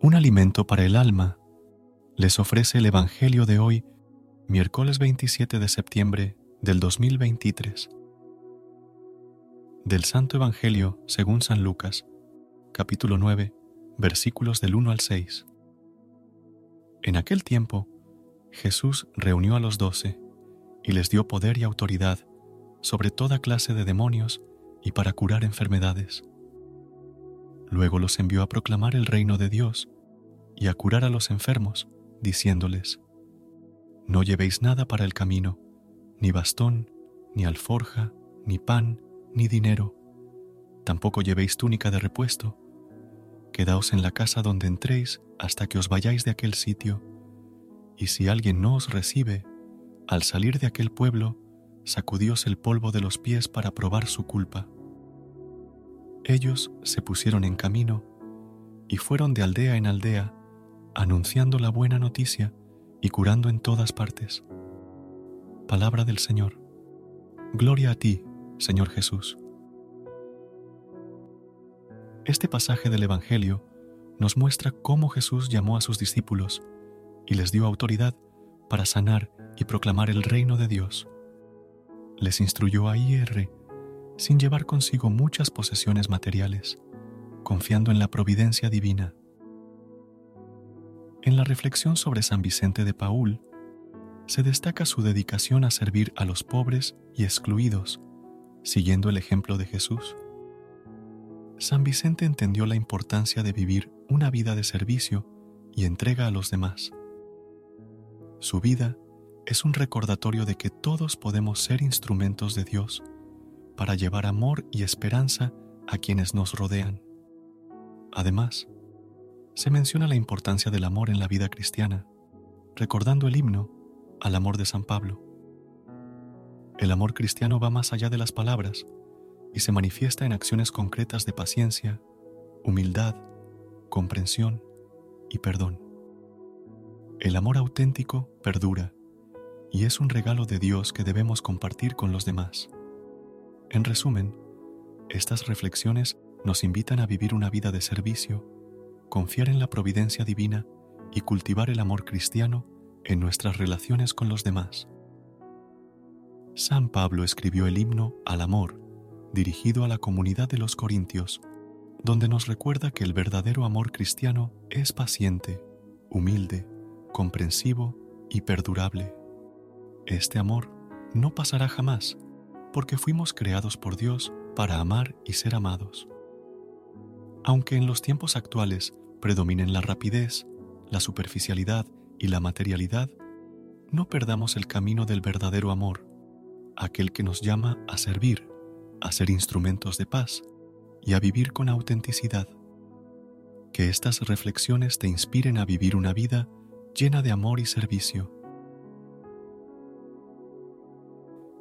Un alimento para el alma les ofrece el Evangelio de hoy, miércoles 27 de septiembre del 2023. Del Santo Evangelio según San Lucas, capítulo 9, versículos del 1 al 6. En aquel tiempo, Jesús reunió a los doce y les dio poder y autoridad sobre toda clase de demonios y para curar enfermedades. Luego los envió a proclamar el reino de Dios y a curar a los enfermos, diciéndoles, No llevéis nada para el camino, ni bastón, ni alforja, ni pan, ni dinero. Tampoco llevéis túnica de repuesto. Quedaos en la casa donde entréis hasta que os vayáis de aquel sitio. Y si alguien no os recibe, al salir de aquel pueblo, sacudíos el polvo de los pies para probar su culpa. Ellos se pusieron en camino y fueron de aldea en aldea, anunciando la buena noticia y curando en todas partes. Palabra del Señor. Gloria a ti, Señor Jesús. Este pasaje del Evangelio nos muestra cómo Jesús llamó a sus discípulos y les dio autoridad para sanar y proclamar el reino de Dios. Les instruyó a IR sin llevar consigo muchas posesiones materiales, confiando en la providencia divina. En la reflexión sobre San Vicente de Paul, se destaca su dedicación a servir a los pobres y excluidos, siguiendo el ejemplo de Jesús. San Vicente entendió la importancia de vivir una vida de servicio y entrega a los demás. Su vida es un recordatorio de que todos podemos ser instrumentos de Dios para llevar amor y esperanza a quienes nos rodean. Además, se menciona la importancia del amor en la vida cristiana, recordando el himno al amor de San Pablo. El amor cristiano va más allá de las palabras y se manifiesta en acciones concretas de paciencia, humildad, comprensión y perdón. El amor auténtico perdura y es un regalo de Dios que debemos compartir con los demás. En resumen, estas reflexiones nos invitan a vivir una vida de servicio, confiar en la providencia divina y cultivar el amor cristiano en nuestras relaciones con los demás. San Pablo escribió el himno al amor, dirigido a la comunidad de los Corintios, donde nos recuerda que el verdadero amor cristiano es paciente, humilde, comprensivo y perdurable. Este amor no pasará jamás porque fuimos creados por Dios para amar y ser amados. Aunque en los tiempos actuales predominen la rapidez, la superficialidad y la materialidad, no perdamos el camino del verdadero amor, aquel que nos llama a servir, a ser instrumentos de paz y a vivir con autenticidad. Que estas reflexiones te inspiren a vivir una vida llena de amor y servicio